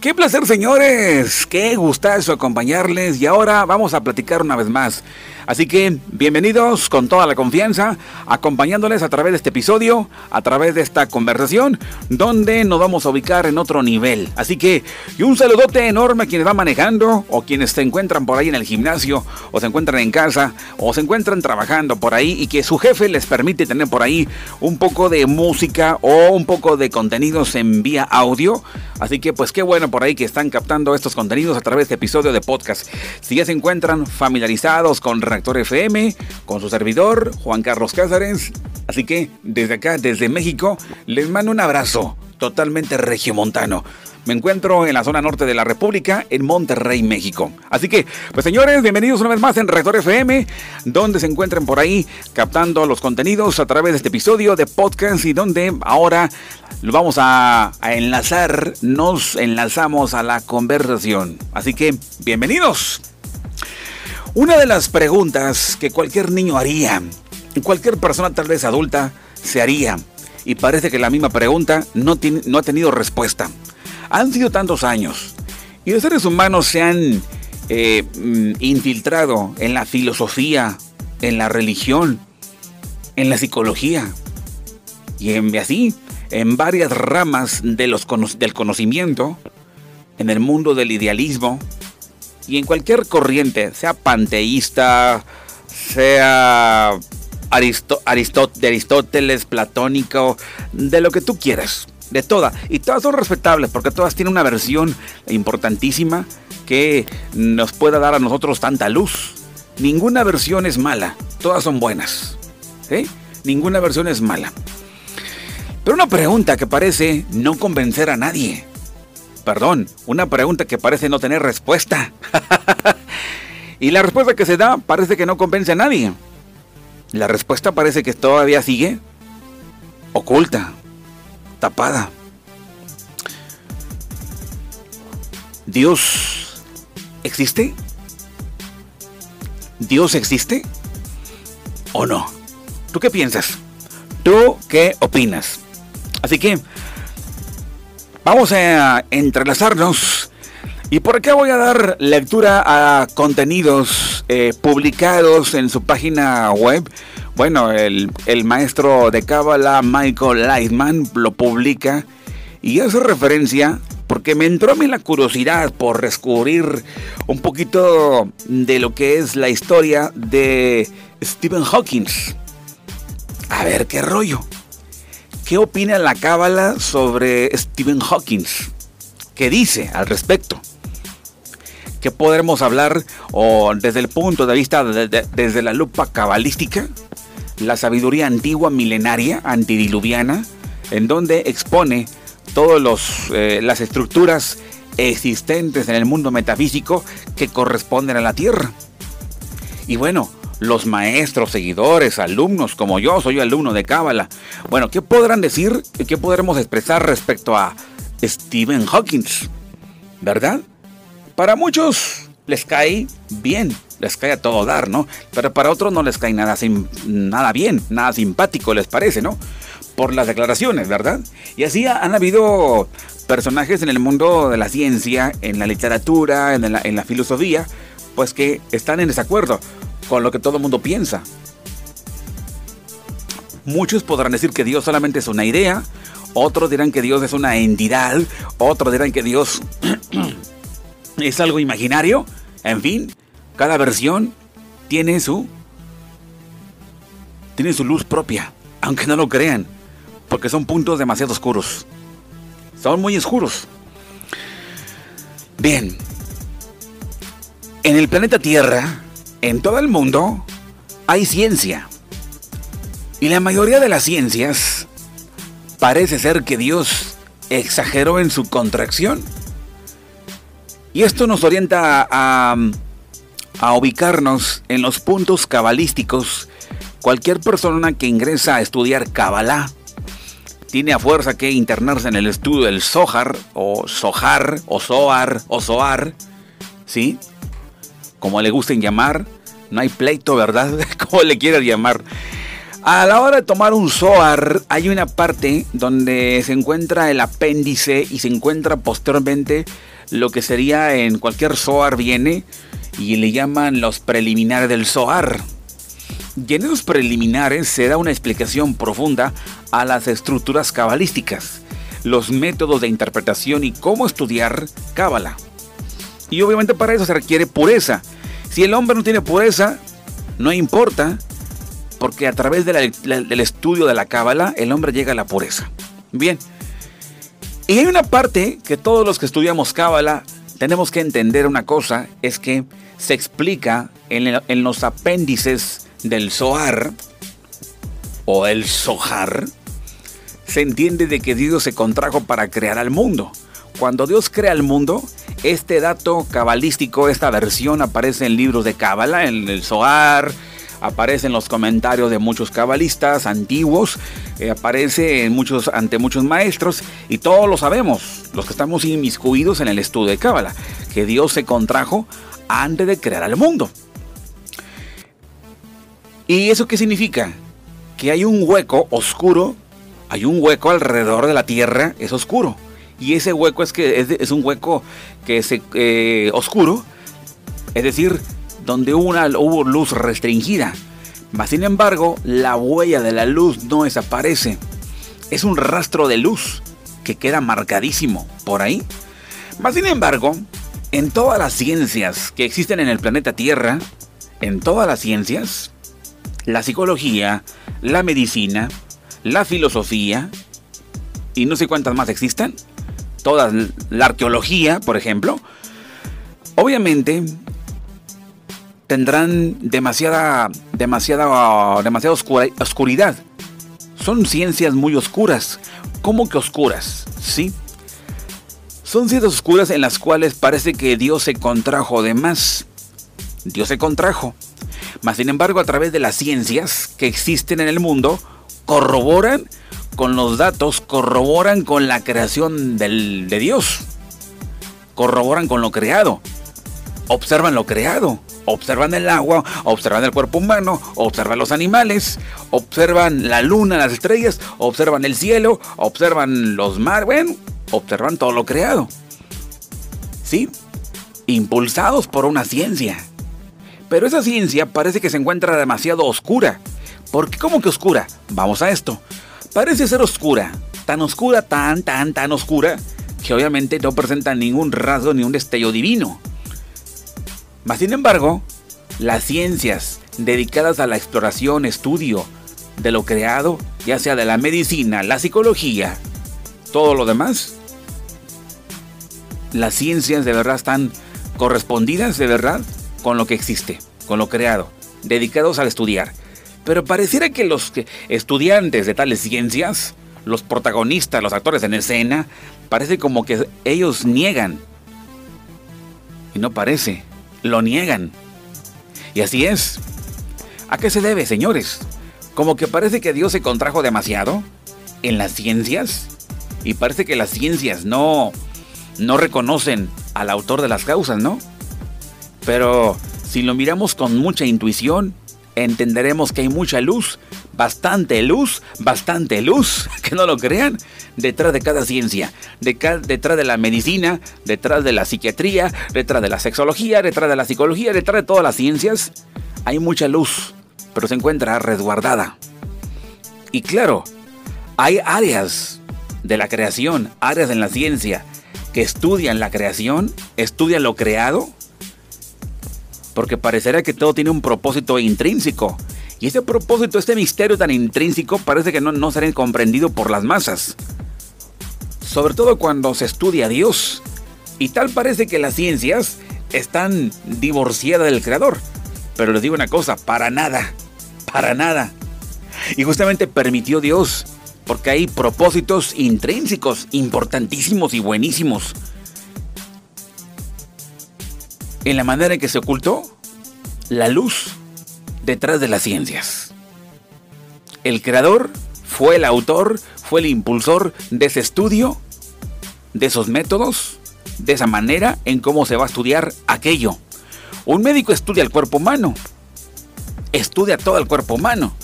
Qué placer, señores. Qué gustazo acompañarles. Y ahora vamos a platicar una vez más. Así que bienvenidos con toda la confianza, acompañándoles a través de este episodio, a través de esta conversación, donde nos vamos a ubicar en otro nivel. Así que, y un saludote enorme a quienes van manejando, o quienes se encuentran por ahí en el gimnasio, o se encuentran en casa, o se encuentran trabajando por ahí, y que su jefe les permite tener por ahí un poco de música o un poco de contenidos en vía audio. Así que, pues qué bueno por ahí que están captando estos contenidos a través de episodio de podcast. Si ya se encuentran familiarizados con Reactor FM, con su servidor, Juan Carlos Cázares. Así que desde acá, desde México, les mando un abrazo totalmente regiomontano. Me encuentro en la zona norte de la República, en Monterrey, México. Así que, pues señores, bienvenidos una vez más en Reactor FM, donde se encuentren por ahí captando los contenidos a través de este episodio de podcast y donde ahora lo vamos a, enlazar, nos enlazamos a la conversación. Así que, bienvenidos. Una de las preguntas que cualquier niño haría, cualquier persona tal vez adulta se haría, y parece que la misma pregunta no ha tenido respuesta. Han sido tantos años y los seres humanos se han eh, mm, infiltrado en la filosofía, en la religión, en la psicología y en, así en varias ramas de los, del conocimiento, en el mundo del idealismo y en cualquier corriente, sea panteísta, sea de Aristóteles, platónico, de lo que tú quieras de todas. Y todas son respetables porque todas tienen una versión importantísima que nos pueda dar a nosotros tanta luz. Ninguna versión es mala, todas son buenas. Ninguna versión es mala. Pero una pregunta que parece no convencer a nadie. Perdón, una pregunta que parece no tener respuesta. y la respuesta que se da parece que no convence a nadie. La respuesta parece que todavía sigue oculta tapada. ¿Dios existe? ¿Dios existe? ¿O no? ¿Tú qué piensas? ¿Tú qué opinas? Así que vamos a entrelazarnos y por acá voy a dar lectura a contenidos eh, publicados en su página web bueno, el, maestro de Cábala, Michael Lightman, lo publica y hace referencia porque me entró a mí la curiosidad por descubrir un poquito de lo que es la historia de Stephen Hawking. A ver qué rollo. ¿Qué opina la Cábala sobre Stephen Hawking? ¿Qué dice al respecto? ¿Qué podremos hablar desde el punto de vista desde la lupa cabalística? la sabiduría antigua milenaria antidiluviana, en donde expone todas eh, las estructuras existentes en el mundo metafísico que corresponden a la Tierra. Y bueno, los maestros, seguidores, alumnos, como yo soy alumno de Cábala, bueno, ¿qué podrán decir, qué podremos expresar respecto a Stephen Hawking? ¿Verdad? Para muchos les cae bien les cae a todo dar, ¿no? Pero para otros no les cae nada, nada bien, nada simpático, les parece, ¿no? Por las declaraciones, ¿verdad? Y así han habido personajes en el mundo de la ciencia, en la literatura, en la, en la filosofía, pues que están en desacuerdo con lo que todo el mundo piensa. Muchos podrán decir que Dios solamente es una idea, otros dirán que Dios es una entidad, otros dirán que Dios es algo imaginario, en fin, cada versión tiene su tiene su luz propia, aunque no lo crean, porque son puntos demasiado oscuros. Son muy oscuros. Bien. En el planeta Tierra, en todo el mundo, hay ciencia. Y la mayoría de las ciencias parece ser que Dios exageró en su contracción. Y esto nos orienta a, ubicarnos en los puntos cabalísticos, cualquier persona que ingresa a estudiar Kabbalah tiene a fuerza que internarse en el estudio del Zohar, o Zohar, o Zohar, o Zohar, ¿sí? Como le gusten llamar, no hay pleito, ¿verdad? Como le quieras llamar. A la hora de tomar un Zohar, hay una parte donde se encuentra el apéndice y se encuentra posteriormente lo que sería en cualquier Zohar viene y le llaman los preliminares del Zohar. Y en esos preliminares se da una explicación profunda a las estructuras cabalísticas, los métodos de interpretación y cómo estudiar cábala. Y obviamente para eso se requiere pureza. Si el hombre no tiene pureza, no importa, porque a través del estudio de la cábala el hombre llega a la pureza. Bien. Y hay una parte que todos los que estudiamos cábala tenemos que entender una cosa, es que se explica en, los apéndices del Zohar o el Zohar, se entiende de que Dios se contrajo para crear al mundo. Cuando Dios crea el mundo, este dato cabalístico, esta versión aparece en libros de Cábala, en el Zohar, aparece en los comentarios de muchos cabalistas antiguos, eh, aparece en muchos, ante muchos maestros y todos lo sabemos, los que estamos inmiscuidos en el estudio de Cábala, que Dios se contrajo antes de crear al mundo. ¿Y eso qué significa? Que hay un hueco oscuro, hay un hueco alrededor de la Tierra, es oscuro. Y ese hueco es que es, un hueco que es eh, oscuro, es decir, donde una, hubo luz restringida. Sin embargo, la huella de la luz no desaparece. Es un rastro de luz que queda marcadísimo por ahí. Sin embargo, en todas las ciencias que existen en el planeta Tierra, en todas las ciencias, la psicología, la medicina, la filosofía, y no sé cuántas más existen, toda la arqueología, por ejemplo, obviamente tendrán demasiada, demasiada, demasiada oscuridad. Son ciencias muy oscuras. ¿Cómo que oscuras? Sí. Son ciencias oscuras en las cuales parece que Dios se contrajo de más. Dios se contrajo. Mas sin embargo, a través de las ciencias que existen en el mundo, corroboran con los datos, corroboran con la creación del, de Dios. Corroboran con lo creado. Observan lo creado. Observan el agua, observan el cuerpo humano, observan los animales, observan la luna, las estrellas, observan el cielo, observan los mares, bueno, observan todo lo creado. ¿Sí? Impulsados por una ciencia. Pero esa ciencia parece que se encuentra demasiado oscura. ¿Por qué? ¿Cómo que oscura? Vamos a esto. Parece ser oscura. Tan oscura, tan, tan, tan oscura, que obviamente no presenta ningún rasgo ni un destello divino. Mas sin embargo, las ciencias dedicadas a la exploración, estudio de lo creado, ya sea de la medicina, la psicología, todo lo demás, las ciencias de verdad están correspondidas de verdad con lo que existe, con lo creado, dedicados a estudiar. Pero pareciera que los estudiantes de tales ciencias, los protagonistas, los actores en escena, parece como que ellos niegan. Y no parece, lo niegan. Y así es. ¿A qué se debe, señores? Como que parece que Dios se contrajo demasiado en las ciencias y parece que las ciencias no no reconocen al autor de las causas, ¿no? Pero si lo miramos con mucha intuición, entenderemos que hay mucha luz, bastante luz, bastante luz, que no lo crean, detrás de cada ciencia, detrás de la medicina, detrás de la psiquiatría, detrás de la sexología, detrás de la psicología, detrás de todas las ciencias, hay mucha luz, pero se encuentra resguardada. Y claro, hay áreas de la creación, áreas en la ciencia, que estudian la creación, estudian lo creado, porque parecerá que todo tiene un propósito intrínseco. Y ese propósito, este misterio tan intrínseco, parece que no, no será comprendido por las masas. Sobre todo cuando se estudia a Dios. Y tal parece que las ciencias están divorciadas del Creador. Pero les digo una cosa, para nada, para nada. Y justamente permitió Dios, porque hay propósitos intrínsecos, importantísimos y buenísimos en la manera en que se ocultó la luz detrás de las ciencias. El creador fue el autor, fue el impulsor de ese estudio, de esos métodos, de esa manera en cómo se va a estudiar aquello. Un médico estudia el cuerpo humano, estudia todo el cuerpo humano,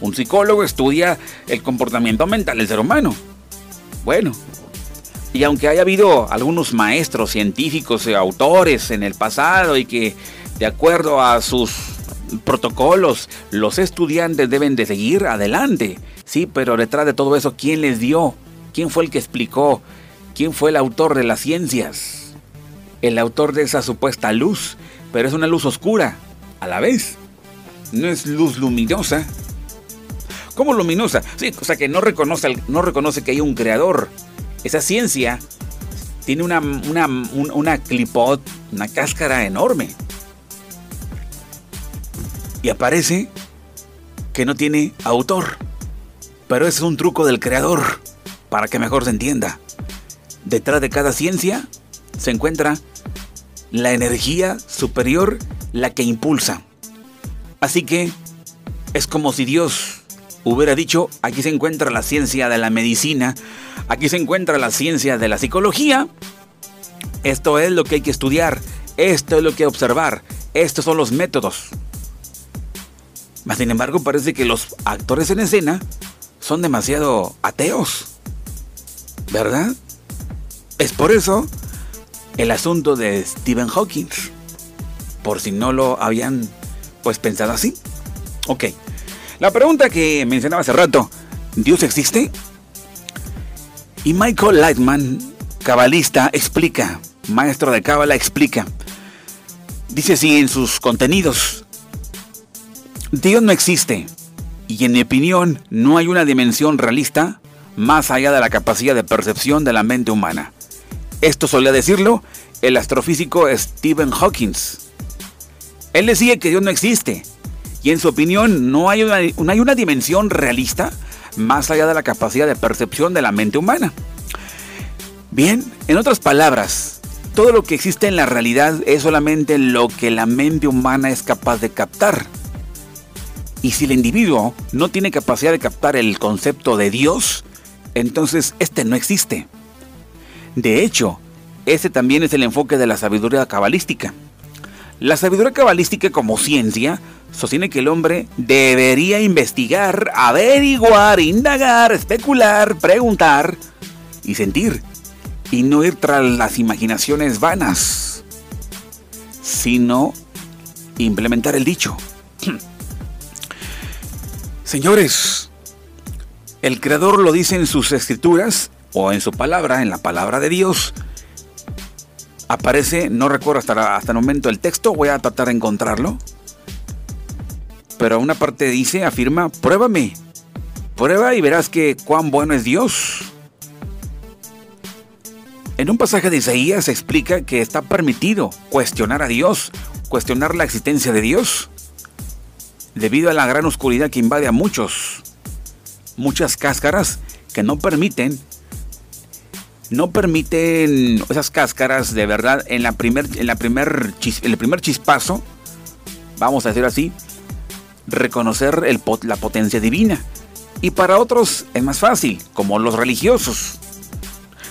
Un psicólogo estudia el comportamiento mental del ser humano. Bueno, y aunque haya habido algunos maestros científicos autores en el pasado y que de acuerdo a sus protocolos los estudiantes deben de seguir adelante, sí, pero detrás de todo eso, ¿quién les dio? ¿Quién fue el que explicó? ¿Quién fue el autor de las ciencias? El autor de esa supuesta luz, pero es una luz oscura, a la vez. No es luz luminosa. ¿Cómo luminosa? Sí, o sea que no reconoce, no reconoce que hay un creador. Esa ciencia tiene una, una, una clipot, una cáscara enorme. Y aparece que no tiene autor. Pero es un truco del creador, para que mejor se entienda. Detrás de cada ciencia se encuentra la energía superior, la que impulsa. Así que es como si Dios hubiera dicho, aquí se encuentra la ciencia de la medicina, aquí se encuentra la ciencia de la psicología, esto es lo que hay que estudiar, esto es lo que hay que observar, estos son los métodos. Mas sin embargo parece que los actores en escena son demasiado ateos, ¿verdad? Es por eso el asunto de Stephen Hawking, por si no lo habían pues pensado así. Ok, la pregunta que mencionaba hace rato, ¿Dios existe? Y Michael Lightman, cabalista, explica, maestro de cábala, explica. Dice así en sus contenidos, Dios no existe y en mi opinión no hay una dimensión realista más allá de la capacidad de percepción de la mente humana. Esto solía decirlo el astrofísico Stephen Hawking. Él decía que Dios no existe y en su opinión no hay una, no hay una dimensión realista más allá de la capacidad de percepción de la mente humana. Bien, en otras palabras, todo lo que existe en la realidad es solamente lo que la mente humana es capaz de captar. Y si el individuo no tiene capacidad de captar el concepto de Dios, entonces este no existe. De hecho, ese también es el enfoque de la sabiduría cabalística. La sabiduría cabalística como ciencia sostiene que el hombre debería investigar, averiguar, indagar, especular, preguntar y sentir, y no ir tras las imaginaciones vanas, sino implementar el dicho. Señores, el Creador lo dice en sus escrituras o en su palabra, en la palabra de Dios, aparece, no recuerdo hasta, hasta el momento el texto, voy a tratar de encontrarlo. Pero una parte dice, afirma, pruébame, prueba y verás que cuán bueno es Dios. En un pasaje de Isaías se explica que está permitido cuestionar a Dios, cuestionar la existencia de Dios, debido a la gran oscuridad que invade a muchos, muchas cáscaras que no permiten no permiten esas cáscaras de verdad en la primer, en la primer, el primer chispazo, vamos a decir así, reconocer la potencia divina. Y para otros es más fácil, como los religiosos.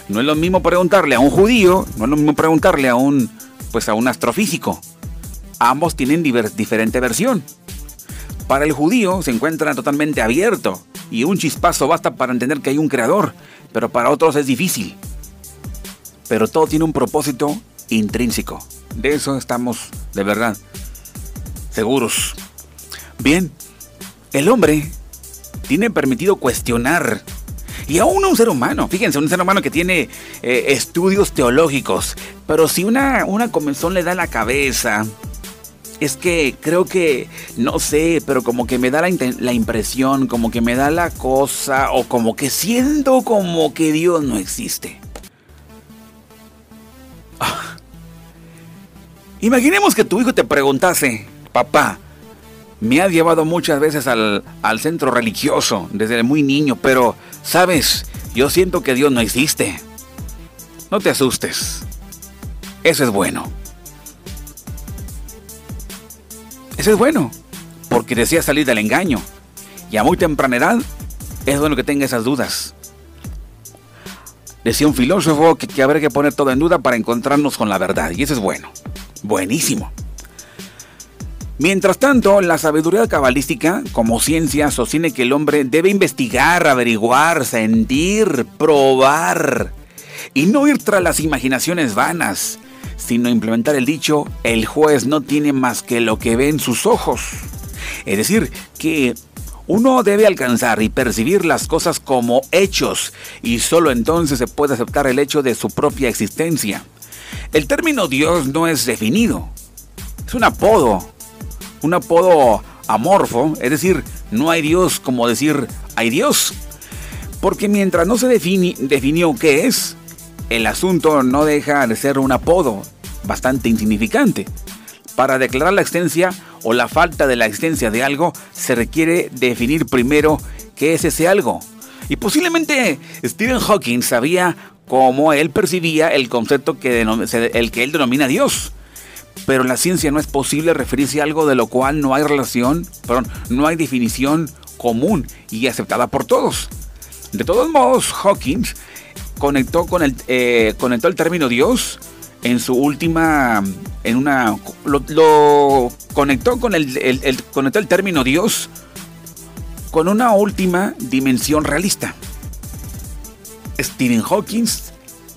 No es lo mismo preguntarle a un judío, no es lo mismo preguntarle a un, pues a un astrofísico. Ambos tienen diferente versión. Para el judío se encuentra totalmente abierto y un chispazo basta para entender que hay un creador, pero para otros es difícil pero todo tiene un propósito intrínseco. De eso estamos de verdad seguros. Bien, el hombre tiene permitido cuestionar y aún un ser humano, fíjense, un ser humano que tiene eh, estudios teológicos, pero si una, una comenzón le da la cabeza, es que creo que, no sé, pero como que me da la, impresión, como que me da la cosa, o como que siento como que Dios no existe. Imaginemos que tu hijo te preguntase, papá, me has llevado muchas veces al, centro religioso desde muy niño, pero, sabes, yo siento que Dios no existe. No te asustes. Eso es bueno. Eso es bueno, porque decía salir del engaño. Y a muy temprana edad es bueno que tenga esas dudas. Decía un filósofo que, que habrá que poner todo en duda para encontrarnos con la verdad, y eso es bueno. Buenísimo. Mientras tanto, la sabiduría cabalística, como ciencia, sostiene que el hombre debe investigar, averiguar, sentir, probar y no ir tras las imaginaciones vanas, sino implementar el dicho, el juez no tiene más que lo que ve en sus ojos. Es decir, que uno debe alcanzar y percibir las cosas como hechos y solo entonces se puede aceptar el hecho de su propia existencia. El término Dios no es definido, es un apodo un apodo amorfo, es decir, no hay Dios como decir hay Dios. Porque mientras no se definió qué es, el asunto no deja de ser un apodo bastante insignificante. Para declarar la existencia o la falta de la existencia de algo, se requiere definir primero qué es ese algo. Y posiblemente Stephen Hawking sabía cómo él percibía el concepto que, el que él denomina Dios pero en la ciencia no es posible referirse a algo de lo cual no hay relación, perdón, no hay definición común y aceptada por todos. De todos modos, Hawkins conectó con el, eh, conectó el término Dios en su última, en una, lo, conectó con el, el, conectó el término Dios con una última dimensión realista. Stephen Hawking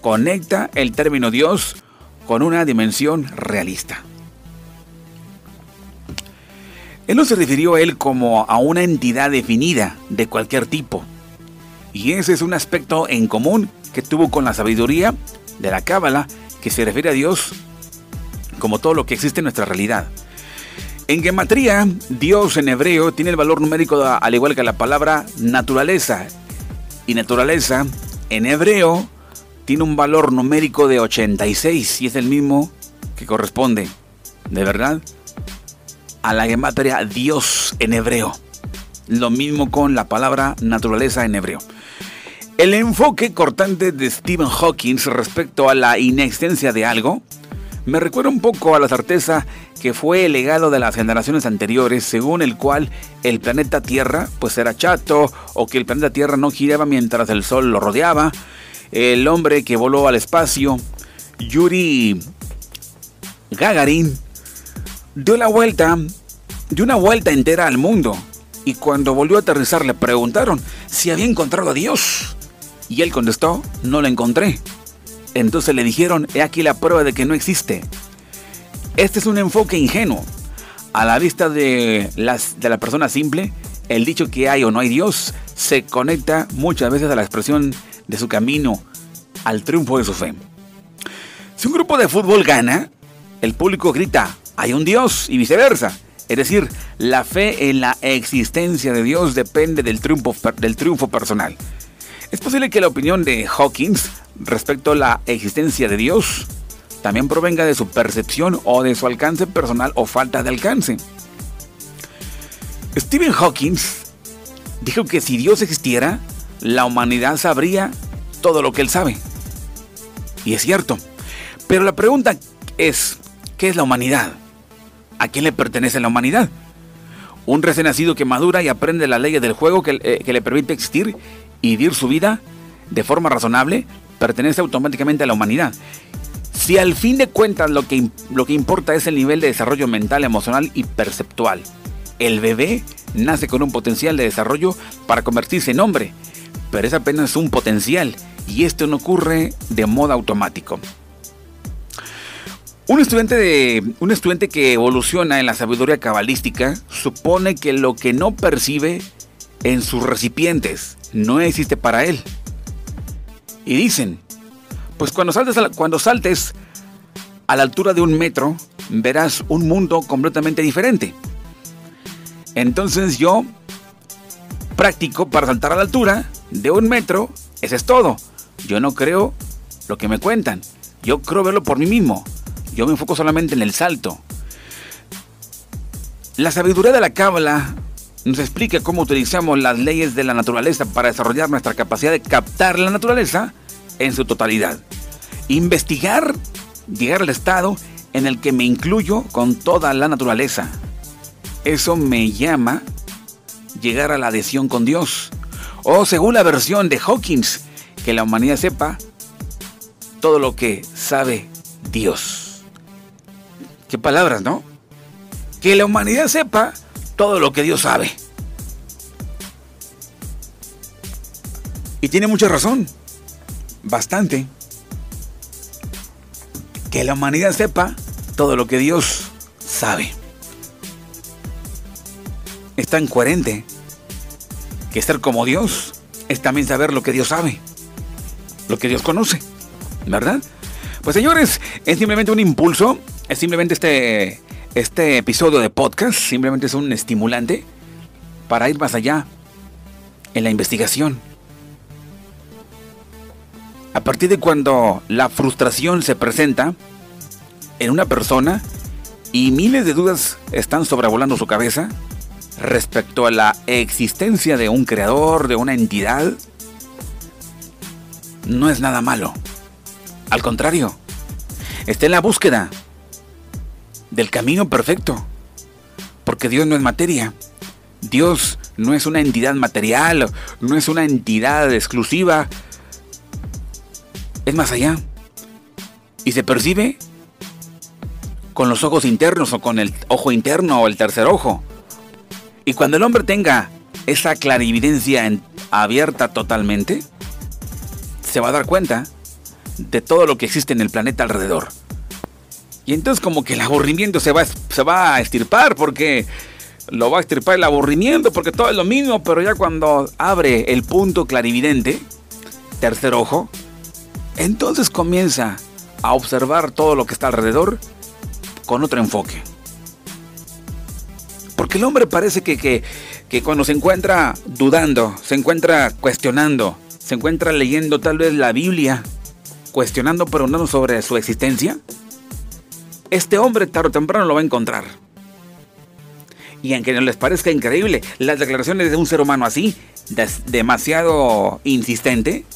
conecta el término Dios con una dimensión realista. Él no se refirió a él como a una entidad definida de cualquier tipo. Y ese es un aspecto en común que tuvo con la sabiduría de la Cábala, que se refiere a Dios como todo lo que existe en nuestra realidad. En gematría, Dios en hebreo tiene el valor numérico al igual que la palabra naturaleza. Y naturaleza en hebreo tiene un valor numérico de 86 y es el mismo que corresponde, de verdad, a la gematria Dios en hebreo. Lo mismo con la palabra naturaleza en hebreo. El enfoque cortante de Stephen Hawking respecto a la inexistencia de algo me recuerda un poco a la certeza que fue el legado de las generaciones anteriores, según el cual el planeta Tierra pues era chato o que el planeta Tierra no giraba mientras el Sol lo rodeaba, el hombre que voló al espacio, Yuri Gagarin, dio la vuelta, dio una vuelta entera al mundo. Y cuando volvió a aterrizar le preguntaron si había encontrado a Dios. Y él contestó, no lo encontré. Entonces le dijeron, he aquí la prueba de que no existe. Este es un enfoque ingenuo. A la vista de, las, de la persona simple, el dicho que hay o no hay Dios se conecta muchas veces a la expresión de su camino al triunfo de su fe. Si un grupo de fútbol gana, el público grita, hay un Dios y viceversa. Es decir, la fe en la existencia de Dios depende del triunfo, del triunfo personal. Es posible que la opinión de Hawkins respecto a la existencia de Dios también provenga de su percepción o de su alcance personal o falta de alcance. Stephen Hawking dijo que si Dios existiera, la humanidad sabría todo lo que él sabe. Y es cierto. Pero la pregunta es, ¿qué es la humanidad? ¿A quién le pertenece la humanidad? Un recién nacido que madura y aprende las leyes del juego que, eh, que le permite existir y vivir su vida de forma razonable, pertenece automáticamente a la humanidad. Si al fin de cuentas lo que, lo que importa es el nivel de desarrollo mental, emocional y perceptual, el bebé nace con un potencial de desarrollo para convertirse en hombre pero es apenas un potencial y esto no ocurre de modo automático. Un estudiante, de, un estudiante que evoluciona en la sabiduría cabalística supone que lo que no percibe en sus recipientes no existe para él. Y dicen, pues cuando saltes, a la, cuando saltes a la altura de un metro, verás un mundo completamente diferente. Entonces yo practico para saltar a la altura de un metro, eso es todo. Yo no creo lo que me cuentan. Yo creo verlo por mí mismo. Yo me enfoco solamente en el salto. La sabiduría de la cábala nos explica cómo utilizamos las leyes de la naturaleza para desarrollar nuestra capacidad de captar la naturaleza en su totalidad. Investigar, llegar al estado en el que me incluyo con toda la naturaleza. Eso me llama llegar a la adhesión con Dios o según la versión de Hawkins, que la humanidad sepa todo lo que sabe Dios. Qué palabras, ¿no? que la humanidad sepa todo lo que Dios sabe. Y tiene mucha razón. Bastante. Que la humanidad sepa todo lo que Dios sabe. Es tan coherente que ser como Dios es también saber lo que Dios sabe. Lo que Dios conoce. ¿Verdad? Pues señores, es simplemente un impulso. Es simplemente este, este episodio de podcast. Simplemente es un estimulante para ir más allá en la investigación a partir de cuando la frustración se presenta en una persona y miles de dudas están sobrevolando su cabeza respecto a la existencia de un creador, de una entidad, no es nada malo. Al contrario, está en la búsqueda del camino perfecto. Porque Dios no es materia. Dios no es una entidad material, no es una entidad exclusiva es más allá. Y se percibe con los ojos internos o con el ojo interno o el tercer ojo. Y cuando el hombre tenga esa clarividencia abierta totalmente, se va a dar cuenta de todo lo que existe en el planeta alrededor. Y entonces como que el aburrimiento se va, se va a estirpar porque lo va a estirpar el aburrimiento porque todo es lo mismo, pero ya cuando abre el punto clarividente, tercer ojo, entonces comienza a observar todo lo que está alrededor con otro enfoque. Porque el hombre parece que, que, cuando se encuentra dudando, se encuentra cuestionando, se encuentra leyendo tal vez la Biblia, cuestionando, preguntando sobre su existencia, este hombre tarde o temprano lo va a encontrar. Y aunque no les parezca increíble, las declaraciones de un ser humano así, demasiado insistente,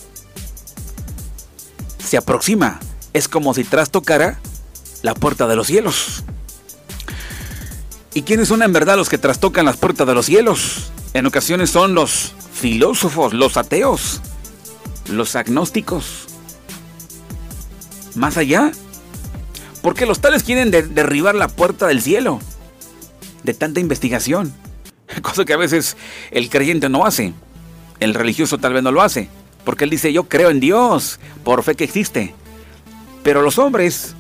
se aproxima. Es como si trastocara la puerta de los cielos. ¿Y quiénes son en verdad los que trastocan las puertas de los cielos? En ocasiones son los filósofos, los ateos, los agnósticos. Más allá, porque los tales quieren derribar la puerta del cielo de tanta investigación, cosa que a veces el creyente no hace, el religioso tal vez no lo hace, porque él dice, yo creo en Dios, por fe que existe. Pero los hombres,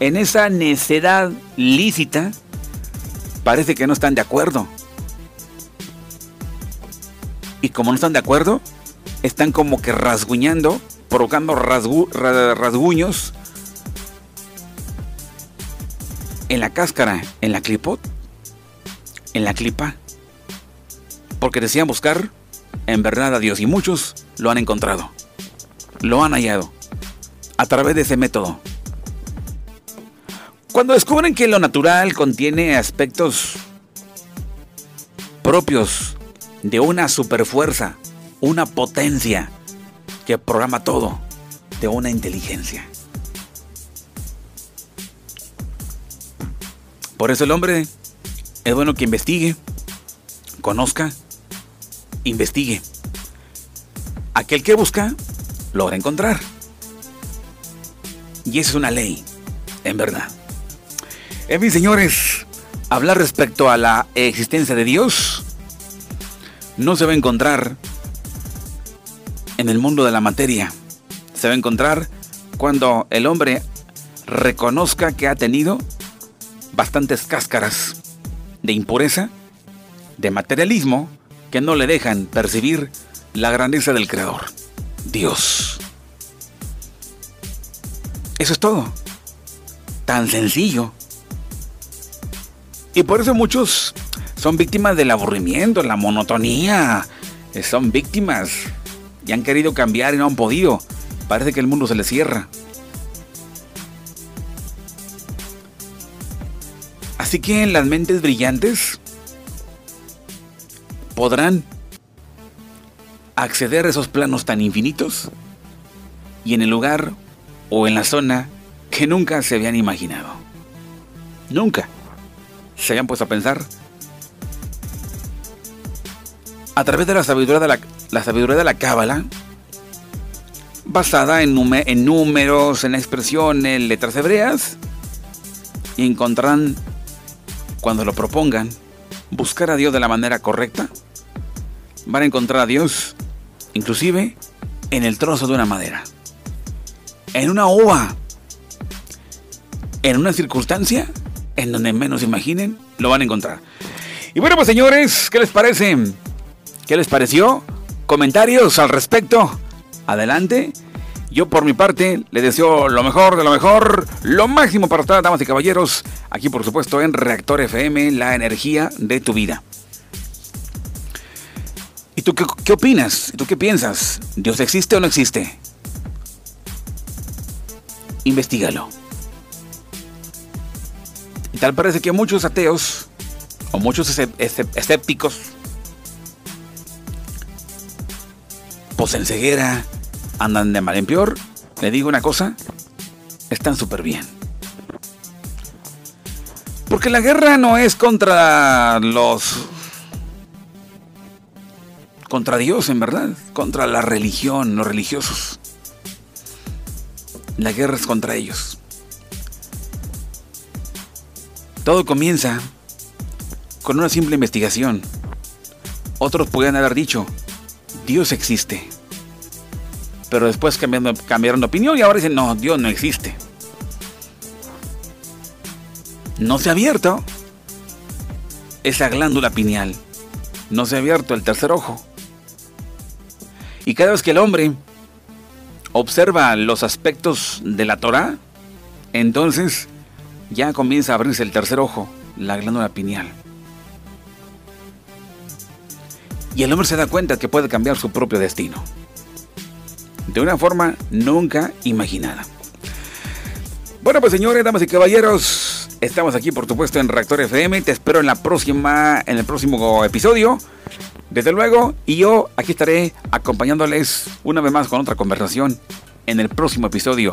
en esa necedad lícita, parece que no están de acuerdo. Y como no están de acuerdo, están como que rasguñando, provocando rasguños en la cáscara, en la clipot, en la clipa. Porque decían buscar en verdad a Dios y muchos lo han encontrado, lo han hallado a través de ese método. Cuando descubren que lo natural contiene aspectos propios de una superfuerza, una potencia que programa todo, de una inteligencia. Por eso el hombre es bueno que investigue, conozca investigue. Aquel que busca, logra encontrar. Y esa es una ley, en verdad. En fin, señores, hablar respecto a la existencia de Dios no se va a encontrar en el mundo de la materia. Se va a encontrar cuando el hombre reconozca que ha tenido bastantes cáscaras de impureza, de materialismo, que no le dejan percibir la grandeza del Creador, Dios. Eso es todo. Tan sencillo. Y por eso muchos son víctimas del aburrimiento, la monotonía. Son víctimas y han querido cambiar y no han podido. Parece que el mundo se les cierra. Así que las mentes brillantes podrán acceder a esos planos tan infinitos y en el lugar o en la zona que nunca se habían imaginado. Nunca se habían puesto a pensar. A través de la sabiduría de la, sabiduría de la cábala, basada en, en números, en expresiones, letras hebreas, encontrarán cuando lo propongan, buscar a Dios de la manera correcta, van a encontrar a Dios inclusive en el trozo de una madera, en una uva, en una circunstancia en donde menos imaginen, lo van a encontrar. Y bueno, pues señores, ¿qué les parece? ¿Qué les pareció? ¿Comentarios al respecto? Adelante. Yo por mi parte les deseo lo mejor de lo mejor, lo máximo para todas damas y caballeros, aquí por supuesto en Reactor FM, la energía de tu vida. ¿Y tú qué, qué opinas? ¿Y tú qué piensas? ¿Dios existe o no existe? Investígalo. Y tal parece que muchos ateos o muchos escépticos, pues en ceguera, andan de mal en peor, le digo una cosa, están súper bien. Porque la guerra no es contra los... contra Dios, en verdad, contra la religión, los religiosos. La guerra es contra ellos. Todo comienza con una simple investigación. Otros podrían haber dicho, Dios existe. Pero después cambiaron de opinión y ahora dicen, no, Dios no existe. No se ha abierto esa glándula pineal. No se ha abierto el tercer ojo. Y cada vez que el hombre observa los aspectos de la Torah, entonces ya comienza a abrirse el tercer ojo, la glándula pineal. Y el hombre se da cuenta que puede cambiar su propio destino. De una forma nunca imaginada. Bueno, pues señores, damas y caballeros, estamos aquí por supuesto en Reactor FM. Te espero en la próxima, en el próximo episodio. Desde luego, y yo aquí estaré acompañándoles una vez más con otra conversación en el próximo episodio.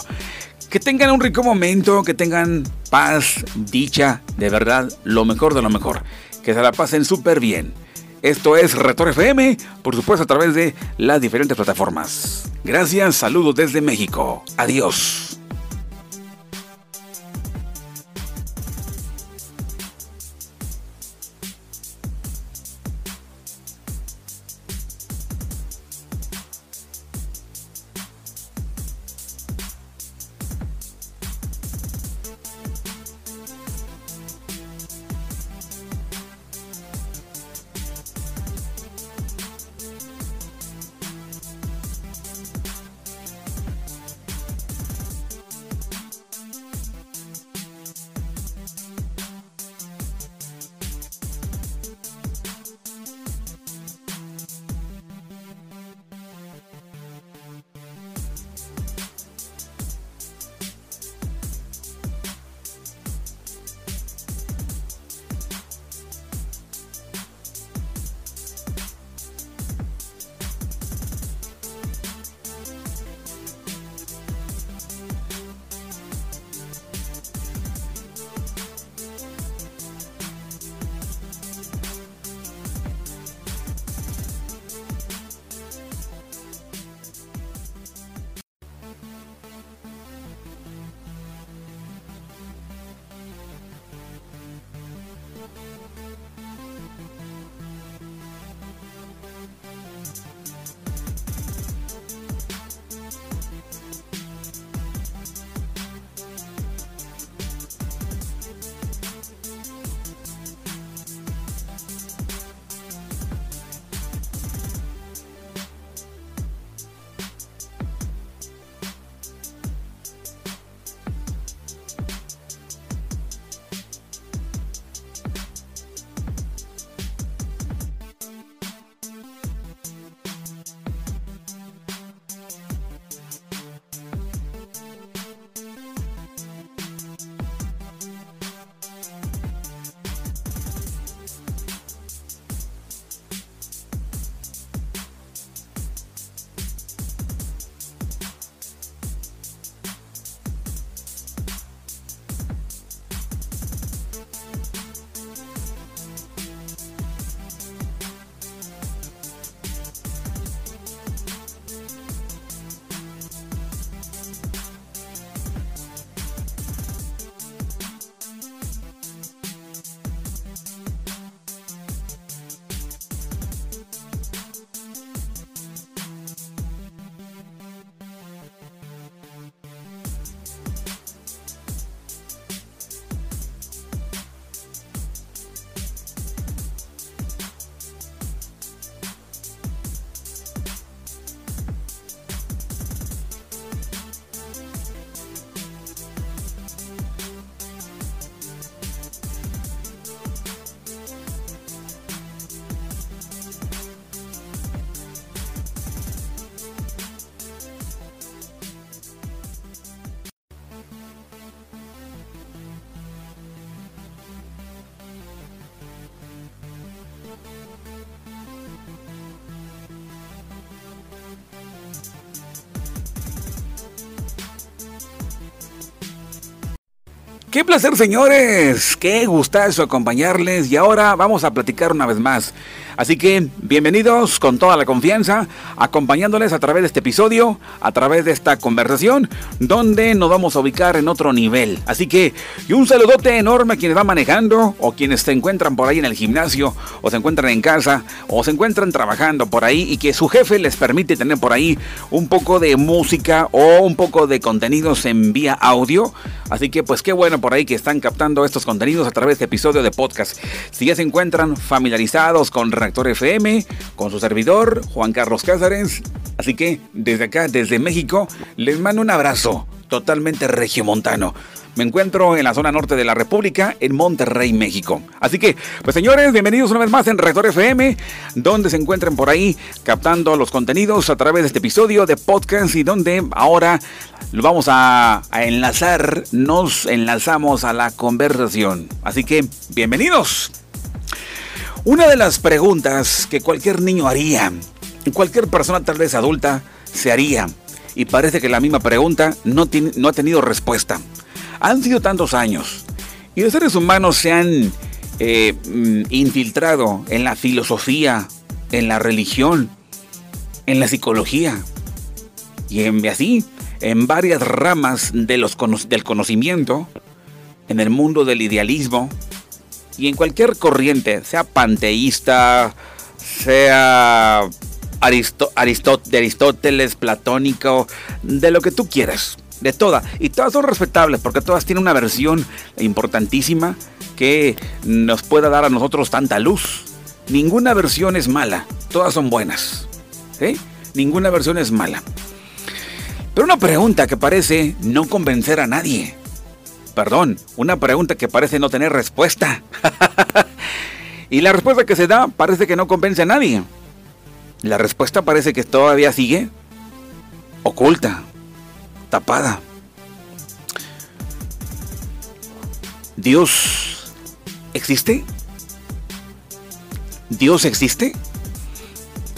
Que tengan un rico momento, que tengan paz, dicha, de verdad, lo mejor de lo mejor. Que se la pasen súper bien. Esto es Retor FM, por supuesto a través de las diferentes plataformas. Gracias, saludos desde México. Adiós. Qué placer, señores. Qué gustazo acompañarles. Y ahora vamos a platicar una vez más. Así que bienvenidos con toda la confianza, acompañándoles a través de este episodio, a través de esta conversación, donde nos vamos a ubicar en otro nivel. Así que, y un saludote enorme a quienes van manejando, o quienes se encuentran por ahí en el gimnasio, o se encuentran en casa, o se encuentran trabajando por ahí, y que su jefe les permite tener por ahí un poco de música o un poco de contenidos en vía audio. Así que, pues qué bueno por ahí que están captando estos contenidos a través de episodio de podcast. Si ya se encuentran familiarizados con Reactor FM, con su servidor, Juan Carlos Cázares. Así que desde acá, desde México, les mando un abrazo totalmente regiomontano. Me encuentro en la zona norte de la República, en Monterrey, México. Así que, pues señores, bienvenidos una vez más en Reactor FM, donde se encuentren por ahí captando los contenidos a través de este episodio de podcast y donde ahora lo vamos a, enlazar, nos enlazamos a la conversación. Así que, bienvenidos. Una de las preguntas que cualquier niño haría, cualquier persona tal vez adulta se haría, y parece que la misma pregunta no ha tenido respuesta. Han sido tantos años, y los seres humanos se han eh, mm, infiltrado en la filosofía, en la religión, en la psicología, y en, así, en varias ramas de los, del conocimiento, en el mundo del idealismo, y en cualquier corriente, sea panteísta, sea de Aristóteles, platónico, de lo que tú quieras, de todas. Y todas son respetables porque todas tienen una versión importantísima que nos pueda dar a nosotros tanta luz. Ninguna versión es mala, todas son buenas. ¿sí? Ninguna versión es mala. Pero una pregunta que parece no convencer a nadie. Perdón, una pregunta que parece no tener respuesta. y la respuesta que se da parece que no convence a nadie. La respuesta parece que todavía sigue oculta, tapada. ¿Dios existe? ¿Dios existe?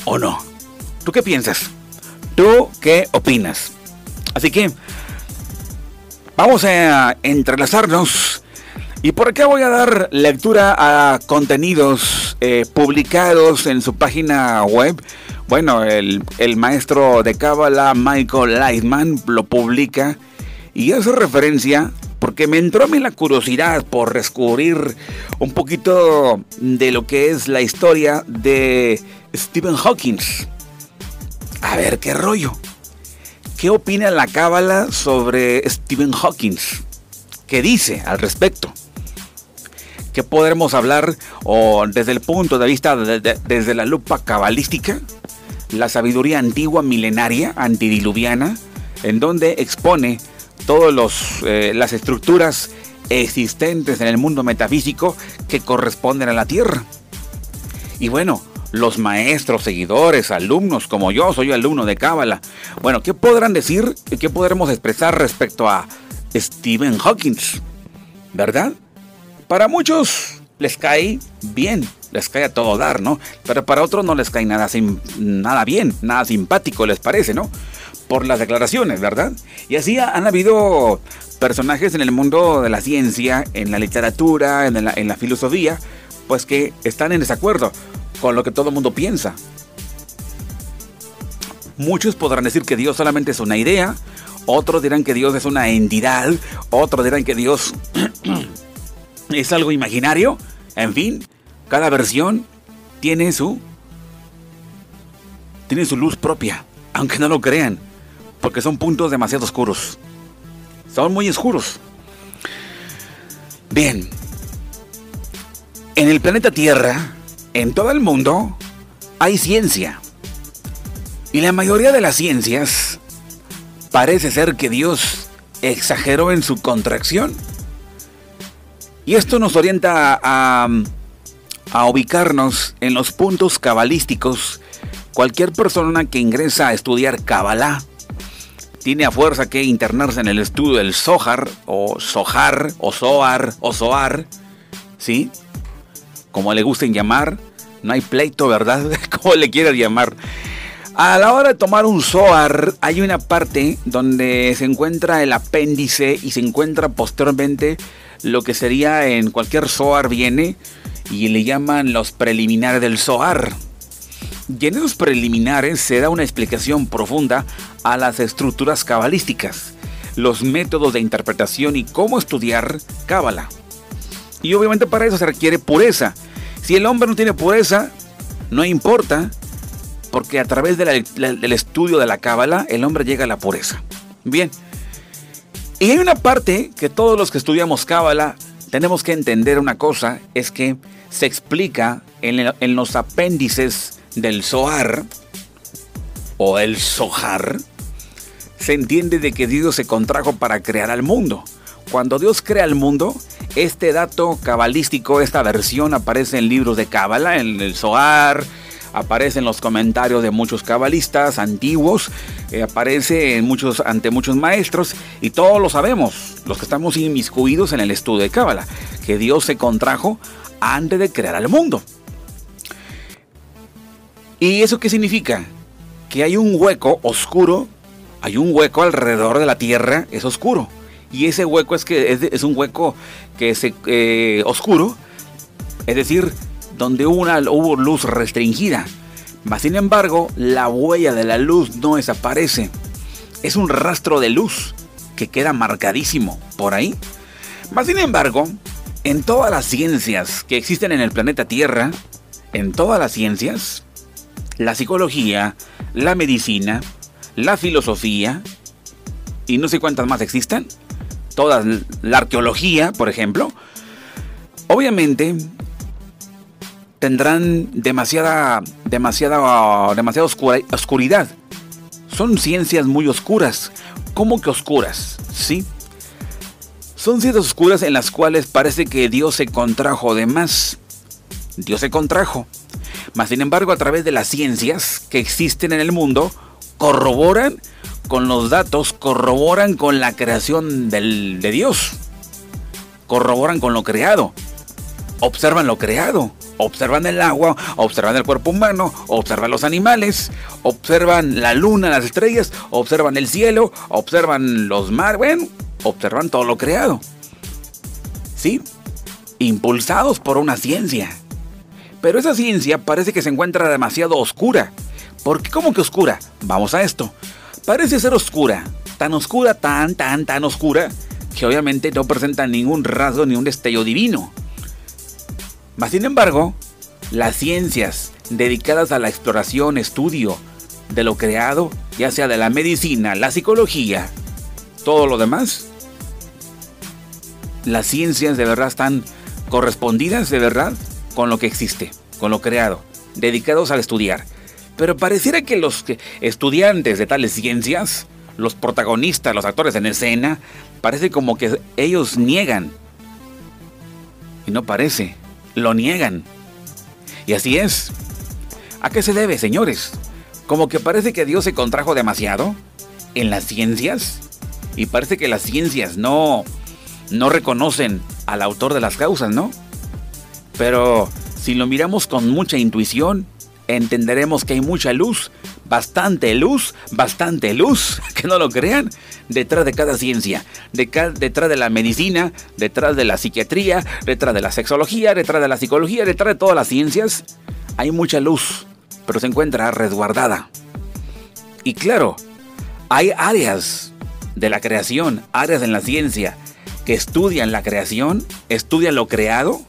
¿O no? ¿Tú qué piensas? ¿Tú qué opinas? Así que Vamos a entrelazarnos y por acá voy a dar lectura a contenidos eh, publicados en su página web. Bueno, el, maestro de Cábala, Michael Lightman, lo publica y hace referencia porque me entró a mí la curiosidad por descubrir un poquito de lo que es la historia de Stephen Hawking. A ver qué rollo. ¿Qué opina la Cábala sobre Stephen Hawking? ¿Qué dice al respecto? ¿Qué podremos hablar o desde el punto de vista, desde la lupa cabalística, la sabiduría antigua, milenaria, antidiluviana, en donde expone todas eh, las estructuras existentes en el mundo metafísico que corresponden a la Tierra? Y bueno, los maestros, seguidores, alumnos, como yo soy alumno de Cábala. Bueno, ¿qué podrán decir y qué podremos expresar respecto a Stephen Hawking? ¿Verdad? Para muchos les cae bien, les cae a todo dar, ¿no? Pero para otros no les cae nada, nada bien, nada simpático, les parece, ¿no? Por las declaraciones, ¿verdad? Y así han habido personajes en el mundo de la ciencia, en la literatura, en la, en la filosofía, pues que están en desacuerdo con lo que todo el mundo piensa. Muchos podrán decir que Dios solamente es una idea, otros dirán que Dios es una entidad, otros dirán que Dios es algo imaginario. En fin, cada versión tiene su tiene su luz propia, aunque no lo crean, porque son puntos demasiado oscuros. Son muy oscuros. Bien. En el planeta Tierra en todo el mundo hay ciencia. Y la mayoría de las ciencias parece ser que Dios exageró en su contracción. Y esto nos orienta a, a ubicarnos en los puntos cabalísticos. Cualquier persona que ingresa a estudiar Kabbalah tiene a fuerza que internarse en el estudio del Zohar, o Zohar, o Zohar, o Zohar, ¿sí? como le gusten llamar, no hay pleito, ¿verdad? como le quieras llamar. A la hora de tomar un Zohar, hay una parte donde se encuentra el apéndice y se encuentra posteriormente lo que sería en cualquier Zohar viene y le llaman los preliminares del Zohar. Y en esos preliminares se da una explicación profunda a las estructuras cabalísticas, los métodos de interpretación y cómo estudiar cábala. Y obviamente para eso se requiere pureza. Si el hombre no tiene pureza, no importa, porque a través del estudio de la cábala el hombre llega a la pureza. Bien. Y hay una parte que todos los que estudiamos cábala tenemos que entender una cosa, es que se explica en, los apéndices del Zohar o el Zohar, se entiende de que Dios se contrajo para crear al mundo. Cuando Dios crea el mundo, este dato cabalístico, esta versión aparece en libros de cábala, en el Zohar, aparece en los comentarios de muchos cabalistas antiguos, eh, aparece en muchos, ante muchos maestros y todos lo sabemos, los que estamos inmiscuidos en el estudio de cábala, que Dios se contrajo antes de crear al mundo. ¿Y eso qué significa? Que hay un hueco oscuro, hay un hueco alrededor de la tierra, es oscuro. Y ese hueco es que es, un hueco que es eh, oscuro, es decir, donde una, hubo luz restringida. Sin embargo, la huella de la luz no desaparece. Es un rastro de luz que queda marcadísimo por ahí. Sin embargo, en todas las ciencias que existen en el planeta Tierra, en todas las ciencias, la psicología, la medicina, la filosofía, y no sé cuántas más existan, todas, la arqueología, por ejemplo, obviamente tendrán demasiada, demasiada, oscuridad. Son ciencias muy oscuras. ¿Cómo que oscuras? ¿Sí? Son ciencias oscuras en las cuales parece que Dios se contrajo de más. Dios se contrajo. Mas sin embargo, a través de las ciencias que existen en el mundo, corroboran con los datos, corroboran con la creación del, de Dios. Corroboran con lo creado. Observan lo creado observan el agua, observan el cuerpo humano, observan los animales, observan la luna, las estrellas, observan el cielo, observan los mares, bueno, observan todo lo creado. ¿Sí? Impulsados por una ciencia. Pero esa ciencia parece que se encuentra demasiado oscura. ¿Por qué? ¿Cómo que oscura? Vamos a esto. Parece ser oscura. Tan oscura, tan, tan, tan oscura, que obviamente no presenta ningún rasgo ni un destello divino. Mas sin embargo, las ciencias dedicadas a la exploración, estudio de lo creado, ya sea de la medicina, la psicología, todo lo demás, las ciencias de verdad están correspondidas de verdad con lo que existe, con lo creado, dedicados al estudiar. Pero pareciera que los estudiantes de tales ciencias, los protagonistas, los actores en escena, parece como que ellos niegan. Y no parece lo niegan. Y así es. ¿A qué se debe, señores? Como que parece que Dios se contrajo demasiado en las ciencias y parece que las ciencias no no reconocen al autor de las causas, ¿no? Pero si lo miramos con mucha intuición, entenderemos que hay mucha luz, bastante luz, bastante luz, que no lo crean, detrás de cada ciencia, detrás de la medicina, detrás de la psiquiatría, detrás de la sexología, detrás de la psicología, detrás de todas las ciencias, hay mucha luz, pero se encuentra resguardada. Y claro, hay áreas de la creación, áreas en la ciencia, que estudian la creación, estudian lo creado,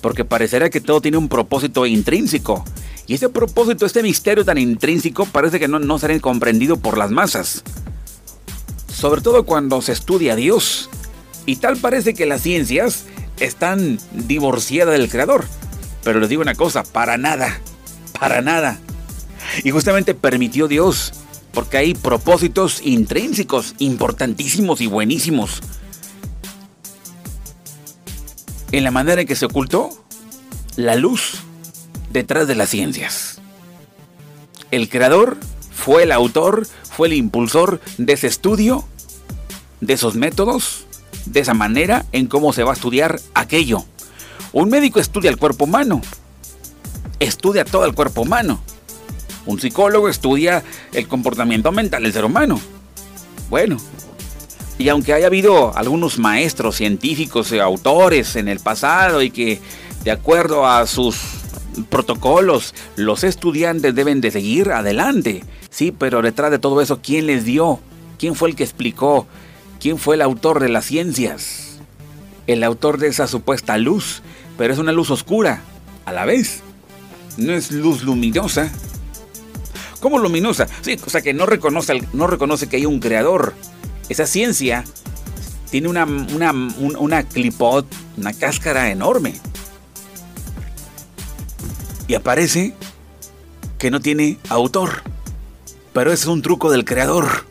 porque parecerá que todo tiene un propósito intrínseco. Y ese propósito, este misterio tan intrínseco, parece que no, no será comprendido por las masas. Sobre todo cuando se estudia a Dios. Y tal parece que las ciencias están divorciadas del Creador. Pero les digo una cosa, para nada, para nada. Y justamente permitió Dios, porque hay propósitos intrínsecos, importantísimos y buenísimos en la manera en que se ocultó la luz detrás de las ciencias. El creador fue el autor, fue el impulsor de ese estudio, de esos métodos, de esa manera en cómo se va a estudiar aquello. Un médico estudia el cuerpo humano, estudia todo el cuerpo humano. Un psicólogo estudia el comportamiento mental del ser humano. Bueno, y aunque haya habido algunos maestros científicos y autores en el pasado y que de acuerdo a sus protocolos los estudiantes deben de seguir adelante, sí, pero detrás de todo eso, ¿quién les dio? ¿Quién fue el que explicó? ¿Quién fue el autor de las ciencias? El autor de esa supuesta luz, pero es una luz oscura a la vez. No es luz luminosa. ¿Cómo luminosa? Sí, o sea que no reconoce, no reconoce que hay un creador esa ciencia tiene una, una, una clipot, una cáscara enorme. Y aparece que no tiene autor. Pero es un truco del creador,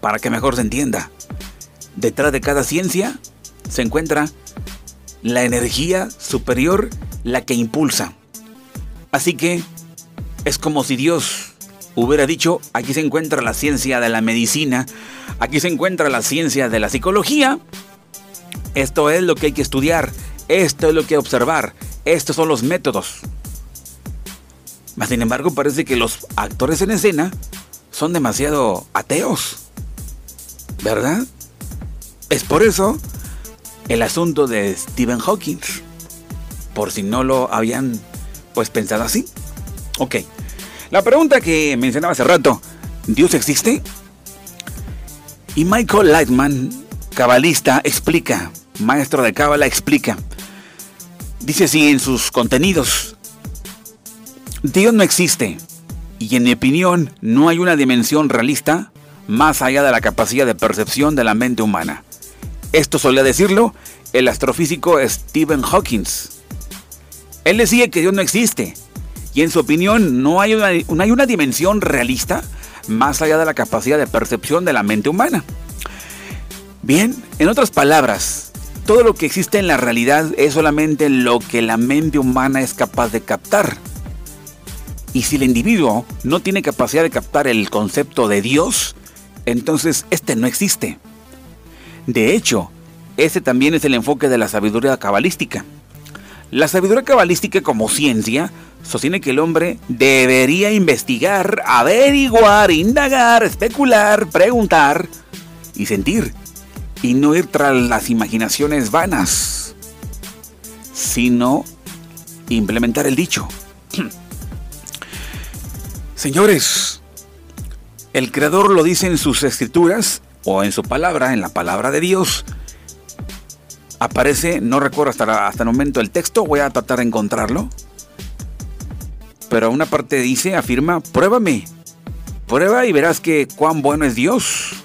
para que mejor se entienda. Detrás de cada ciencia se encuentra la energía superior, la que impulsa. Así que es como si Dios hubiera dicho, aquí se encuentra la ciencia de la medicina, aquí se encuentra la ciencia de la psicología, esto es lo que hay que estudiar, esto es lo que hay que observar, estos son los métodos. Mas sin embargo parece que los actores en escena son demasiado ateos, ¿verdad? Es por eso el asunto de Stephen Hawking, por si no lo habían pues pensado así. Ok. La pregunta que mencionaba hace rato, ¿Dios existe? Y Michael Lightman, cabalista, explica, maestro de cábala, explica. Dice así en sus contenidos, Dios no existe y en mi opinión no hay una dimensión realista más allá de la capacidad de percepción de la mente humana. Esto solía decirlo el astrofísico Stephen Hawking. Él decía que Dios no existe, y en su opinión no hay una, no hay una dimensión realista más allá de la capacidad de percepción de la mente humana. Bien, en otras palabras, todo lo que existe en la realidad es solamente lo que la mente humana es capaz de captar. Y si el individuo no tiene capacidad de captar el concepto de Dios, entonces este no existe. De hecho, ese también es el enfoque de la sabiduría cabalística. La sabiduría cabalística como ciencia sostiene que el hombre debería investigar, averiguar, indagar, especular, preguntar y sentir, y no ir tras las imaginaciones vanas, sino implementar el dicho. Señores, el Creador lo dice en sus escrituras o en su palabra, en la palabra de Dios. Aparece, no recuerdo hasta, hasta el momento el texto, voy a tratar de encontrarlo pero una parte dice, afirma, pruébame. Prueba y verás que cuán bueno es Dios.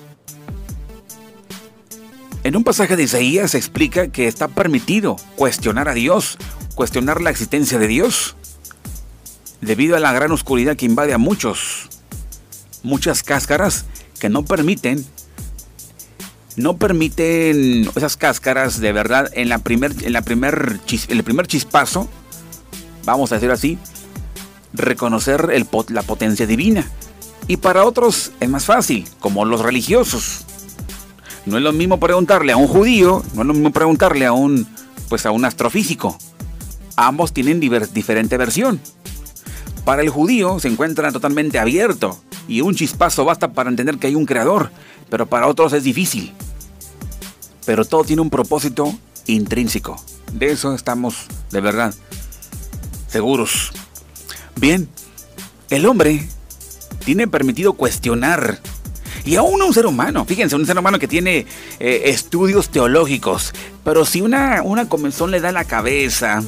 En un pasaje de Isaías se explica que está permitido cuestionar a Dios, cuestionar la existencia de Dios, debido a la gran oscuridad que invade a muchos. Muchas cáscaras que no permiten, no permiten esas cáscaras de verdad en la primer, en la primer, el primer chispazo, vamos a decir así, reconocer la potencia divina. Y para otros es más fácil, como los religiosos. No es lo mismo preguntarle a un judío, no es lo mismo preguntarle a un, pues a un astrofísico. Ambos tienen diferente versión. Para el judío se encuentra totalmente abierto y un chispazo basta para entender que hay un creador, pero para otros es difícil. Pero todo tiene un propósito intrínseco. De eso estamos de verdad seguros. Bien, el hombre tiene permitido cuestionar. Y aún un ser humano, fíjense, un ser humano que tiene eh, estudios teológicos, pero si una, una comenzón le da la cabeza,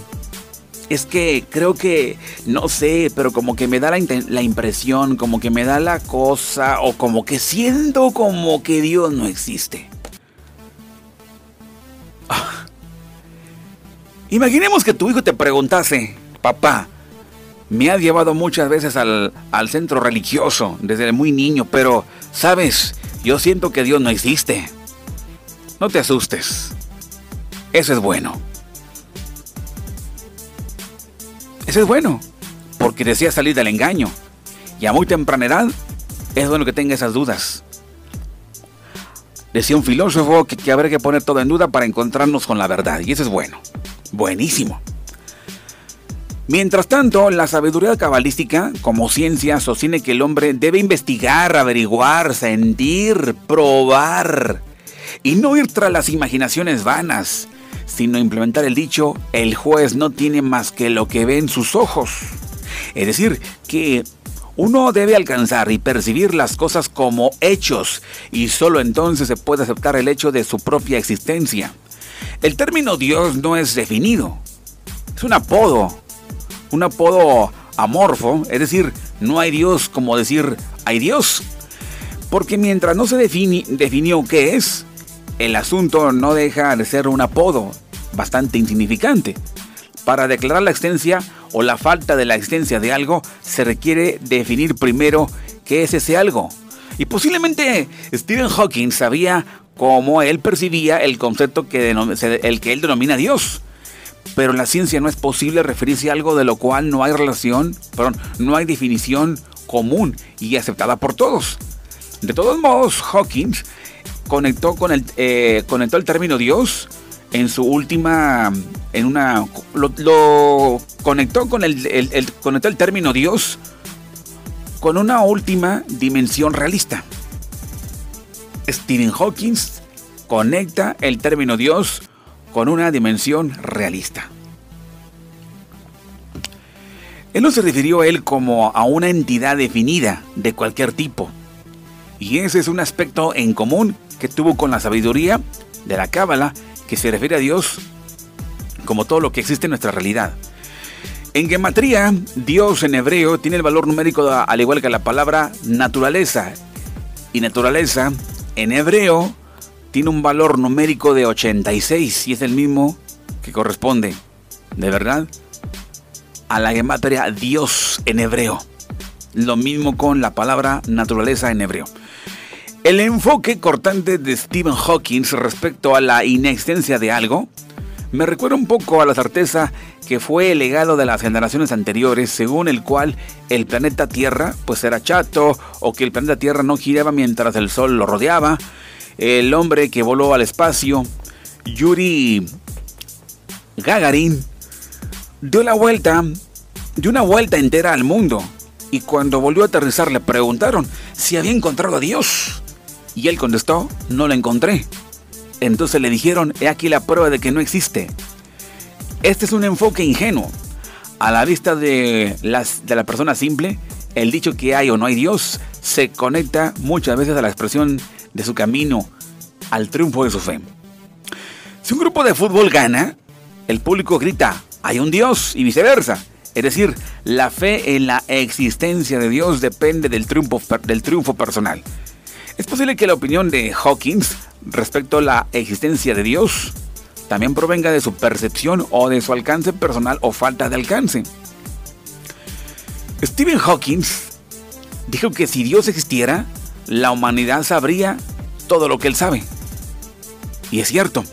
es que creo que, no sé, pero como que me da la, impresión, como que me da la cosa, o como que siento como que Dios no existe. Ah. Imaginemos que tu hijo te preguntase, papá, me ha llevado muchas veces al, centro religioso desde muy niño, pero, sabes, yo siento que Dios no existe. No te asustes. Eso es bueno. Eso es bueno, porque decía salir del engaño. Y a muy temprana edad es bueno que tenga esas dudas. Decía un filósofo que, que habrá que poner todo en duda para encontrarnos con la verdad. Y eso es bueno. Buenísimo. Mientras tanto, la sabiduría cabalística, como ciencia, sostiene que el hombre debe investigar, averiguar, sentir, probar y no ir tras las imaginaciones vanas, sino implementar el dicho, el juez no tiene más que lo que ve en sus ojos. Es decir, que uno debe alcanzar y percibir las cosas como hechos y solo entonces se puede aceptar el hecho de su propia existencia. El término Dios no es definido, es un apodo, un apodo amorfo, es decir, no hay Dios como decir hay Dios. Porque mientras no se definió qué es, el asunto no deja de ser un apodo bastante insignificante. Para declarar la existencia o la falta de la existencia de algo, se requiere definir primero qué es ese algo. Y posiblemente Stephen Hawking sabía cómo él percibía el concepto que, el que él denomina Dios. Pero en la ciencia no es posible referirse a algo de lo cual no hay relación, perdón, no hay definición común y aceptada por todos. De todos modos, Hawking conectó, con el, eh, conectó el término Dios en su última, en una, lo, conectó con el, conectó el término Dios con una última dimensión realista. Stephen Hawking conecta el término Dios con una dimensión realista. Él no se refirió a él como a una entidad definida de cualquier tipo. Y ese es un aspecto en común que tuvo con la sabiduría de la Cábala que se refiere a Dios como todo lo que existe en nuestra realidad. En gematría, Dios en hebreo tiene el valor numérico al igual que la palabra naturaleza. Y naturaleza en hebreo tiene un valor numérico de 86 y es el mismo que corresponde, de verdad, a la gematría Dios en hebreo. Lo mismo con la palabra naturaleza en hebreo. El enfoque cortante de Stephen Hawking respecto a la inexistencia de algo me recuerda un poco a la certeza que fue el legado de las generaciones anteriores, según el cual el planeta Tierra pues era chato o que el planeta Tierra no giraba mientras el Sol lo rodeaba. El hombre que voló al espacio, Yuri Gagarin, dio la vuelta, dio una vuelta entera al mundo. Y cuando volvió a aterrizar le preguntaron si había encontrado a Dios. Y él contestó, no lo encontré. Entonces le dijeron, he aquí la prueba de que no existe. Este es un enfoque ingenuo. A la vista de, las, de la persona simple, el dicho que hay o no hay Dios se conecta muchas veces a la expresión de su camino al triunfo de su fe. Si un grupo de fútbol gana, el público grita, hay un Dios y viceversa. Es decir, la fe en la existencia de Dios depende del triunfo, del triunfo personal. Es posible que la opinión de Hawkins respecto a la existencia de Dios también provenga de su percepción o de su alcance personal o falta de alcance. Stephen Hawking dijo que si Dios existiera, la humanidad sabría todo lo que él sabe. Y es cierto.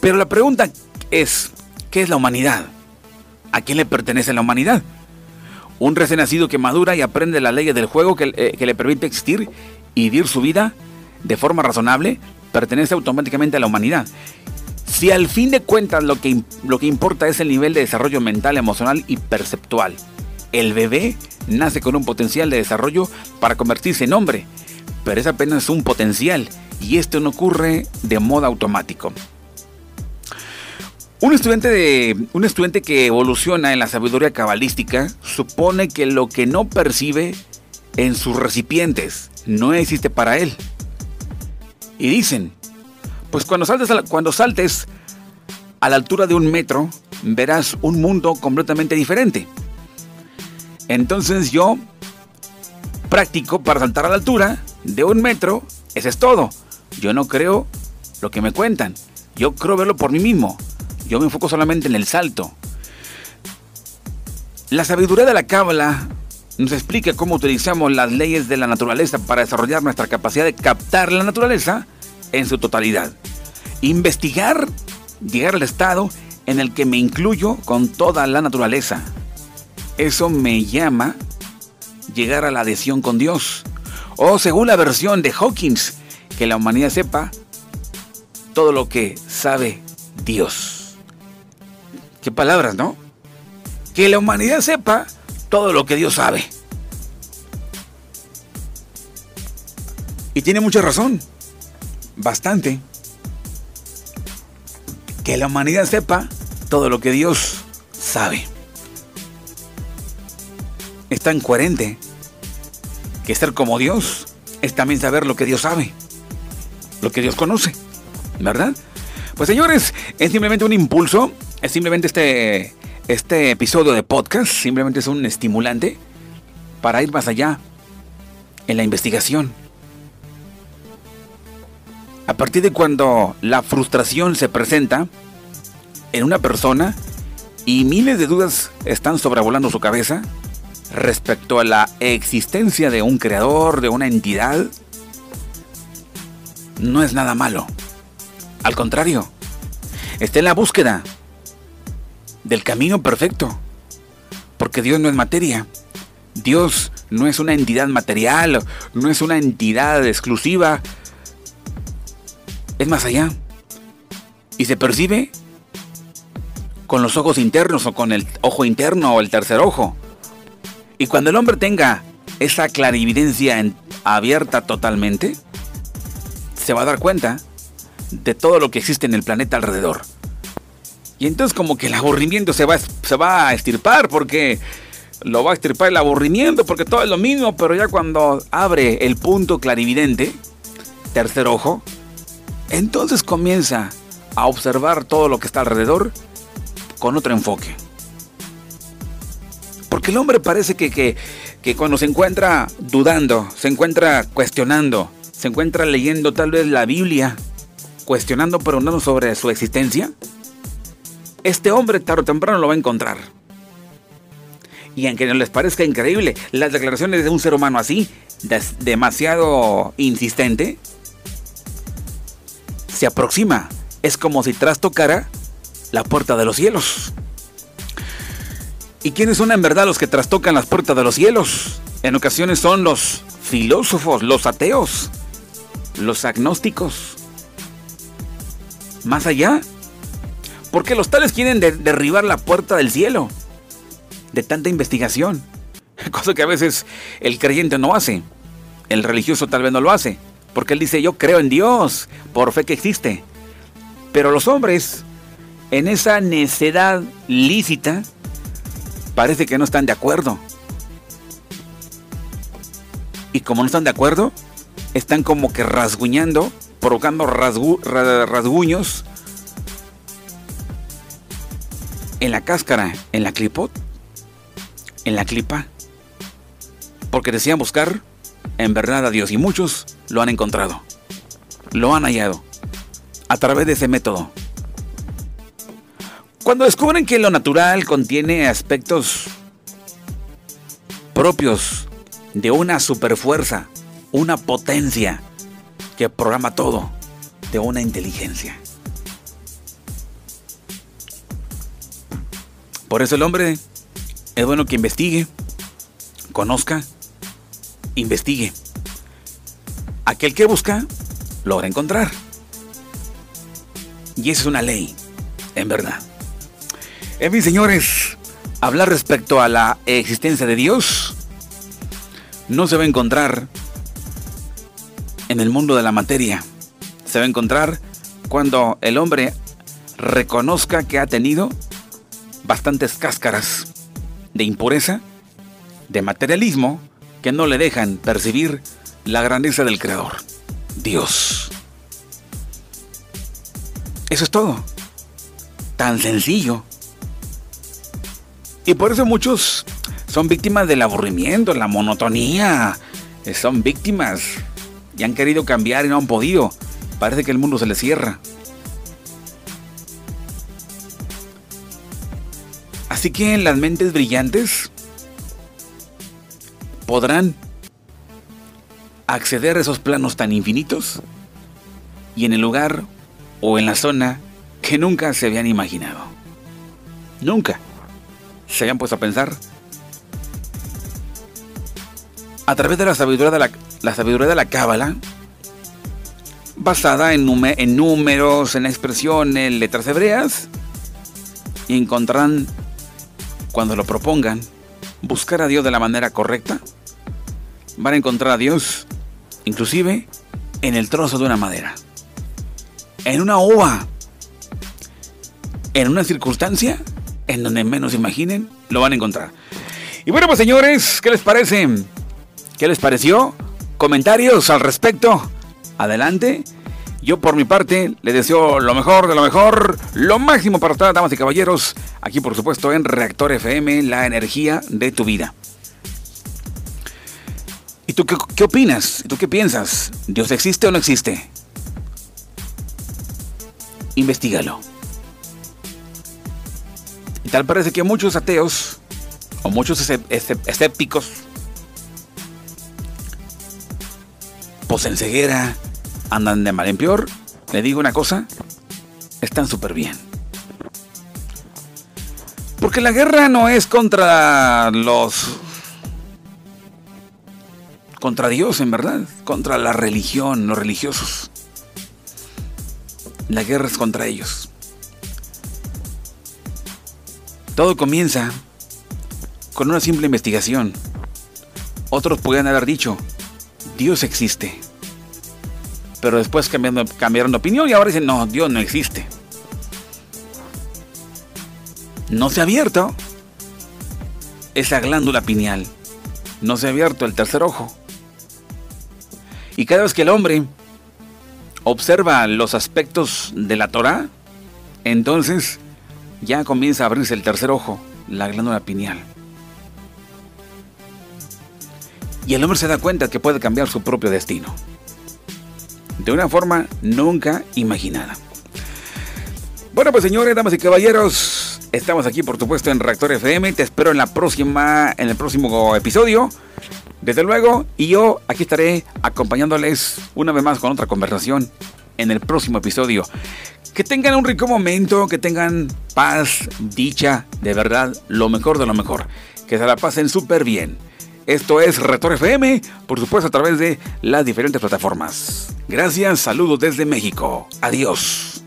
Pero la pregunta es, ¿qué es la humanidad? ¿A quién le pertenece la humanidad? Un recién nacido que madura y aprende las leyes del juego eh, que le permite existir y vivir su vida de forma razonable pertenece automáticamente a la humanidad. Si al fin de cuentas lo que, lo que importa es el nivel de desarrollo mental, emocional y perceptual, el bebé nace con un potencial de desarrollo para convertirse en hombre, pero es apenas un potencial y esto no ocurre de modo automático. Un estudiante, de, un estudiante que evoluciona en la sabiduría cabalística supone que lo que no percibe en sus recipientes no existe para él. Y dicen, pues cuando saltes, a la, cuando saltes a la altura de un metro, verás un mundo completamente diferente. Entonces yo practico para saltar a la altura de un metro, eso es todo. Yo no creo lo que me cuentan, yo creo verlo por mí mismo. Yo me enfoco solamente en el salto. La sabiduría de la cábala nos explica cómo utilizamos las leyes de la naturaleza para desarrollar nuestra capacidad de captar la naturaleza en su totalidad. Investigar, llegar al estado en el que me incluyo con toda la naturaleza. Eso me llama llegar a la adhesión con Dios. O según la versión de Hawkins, que la humanidad sepa todo lo que sabe Dios. Qué palabras, ¿no? que la humanidad sepa todo lo que Dios sabe. Y tiene mucha razón. Bastante. Que la humanidad sepa todo lo que Dios sabe. Es tan coherente que ser como Dios es también saber lo que Dios sabe, lo que Dios conoce, ¿verdad? Pues señores, es simplemente un impulso, es simplemente este, este episodio de podcast, simplemente es un estimulante para ir más allá en la investigación a partir de cuando la frustración se presenta en una persona y miles de dudas están sobrevolando su cabeza respecto a la existencia de un creador, de una entidad, no es nada malo. Al contrario, está en la búsqueda del camino perfecto. Porque Dios no es materia. Dios no es una entidad material, no es una entidad exclusiva es más allá. Y se percibe con los ojos internos o con el ojo interno o el tercer ojo. Y cuando el hombre tenga esa clarividencia abierta totalmente, se va a dar cuenta de todo lo que existe en el planeta alrededor. Y entonces como que el aburrimiento se va, se va a estirpar porque lo va a estirpar el aburrimiento porque todo es lo mismo, pero ya cuando abre el punto clarividente, tercer ojo, entonces comienza a observar todo lo que está alrededor con otro enfoque. Porque el hombre parece que, que, cuando se encuentra dudando, se encuentra cuestionando, se encuentra leyendo tal vez la Biblia, cuestionando, preguntando sobre su existencia, este hombre tarde o temprano lo va a encontrar. Y aunque no les parezca increíble, las declaraciones de un ser humano así, demasiado insistente, se aproxima. Es como si trastocara la puerta de los cielos. ¿Y quiénes son en verdad los que trastocan las puertas de los cielos? En ocasiones son los filósofos, los ateos, los agnósticos. Más allá, porque los tales quieren derribar la puerta del cielo de tanta investigación, cosa que a veces el creyente no hace, el religioso tal vez no lo hace, porque él dice, yo creo en Dios, por fe que existe. Pero los hombres, en esa necedad lícita, parece que no están de acuerdo. Y como no están de acuerdo, están como que rasguñando, provocando rasguños en la cáscara, en la clipot, en la clipa. Porque decían buscar en verdad a Dios y muchos lo han encontrado, lo han hallado a través de ese método. Cuando descubren que lo natural contiene aspectos propios de una superfuerza, una potencia que programa todo, de una inteligencia. Por eso el hombre es bueno que investigue, conozca, investigue. Aquel que busca, logra encontrar. Y esa es una ley, en verdad. En fin, señores, hablar respecto a la existencia de Dios no se va a encontrar en el mundo de la materia. Se va a encontrar cuando el hombre reconozca que ha tenido bastantes cáscaras de impureza, de materialismo, que no le dejan percibir la grandeza del Creador, Dios. Eso es todo. Tan sencillo. Y por eso muchos son víctimas del aburrimiento, la monotonía. Son víctimas y han querido cambiar y no han podido. Parece que el mundo se les cierra. Así que las mentes brillantes podrán acceder a esos planos tan infinitos y en el lugar o en la zona que nunca se habían imaginado. Nunca se habían puesto a pensar. A través de la sabiduría de la, sabiduría de la cábala, basada en, en números, en expresiones, letras hebreas, encontrarán cuando lo propongan, buscar a Dios de la manera correcta, van a encontrar a Dios inclusive en el trozo de una madera, en una uva, en una circunstancia en donde menos imaginen, lo van a encontrar. Y bueno, pues señores, ¿qué les parece? ¿Qué les pareció? ¿Comentarios al respecto? Adelante. Yo por mi parte les deseo lo mejor de lo mejor, lo máximo para ustedes, damas y caballeros, aquí por supuesto en Reactor FM, la energía de tu vida. ¿Y tú qué, opinas? ¿Tú qué piensas? ¿Dios existe o no existe? Investígalo. Y tal parece que muchos ateos o muchos escépticos, pues en ceguera, andan de mal en peor, le digo una cosa, están súper bien. Porque la guerra no es contra los... contra Dios, en verdad, contra la religión, los religiosos. La guerra es contra ellos. Todo comienza con una simple investigación. Otros podrían haber dicho, Dios existe. Pero después cambiaron de opinión y ahora dicen, no, Dios no existe. No se ha abierto esa glándula pineal. No se ha abierto el tercer ojo. Y cada vez que el hombre observa los aspectos de la Torah, entonces ya comienza a abrirse el tercer ojo, la glándula pineal. Y el hombre se da cuenta que puede cambiar su propio destino. De una forma nunca imaginada. Bueno, pues señores, damas y caballeros, estamos aquí por supuesto en Reactor FM. Te espero en la próxima, en el próximo episodio. Desde luego, y yo aquí estaré acompañándoles una vez más con otra conversación en el próximo episodio. Que tengan un rico momento, que tengan paz, dicha, de verdad, lo mejor de lo mejor. Que se la pasen súper bien. Esto es Retor FM, por supuesto a través de las diferentes plataformas. Gracias, saludos desde México. Adiós.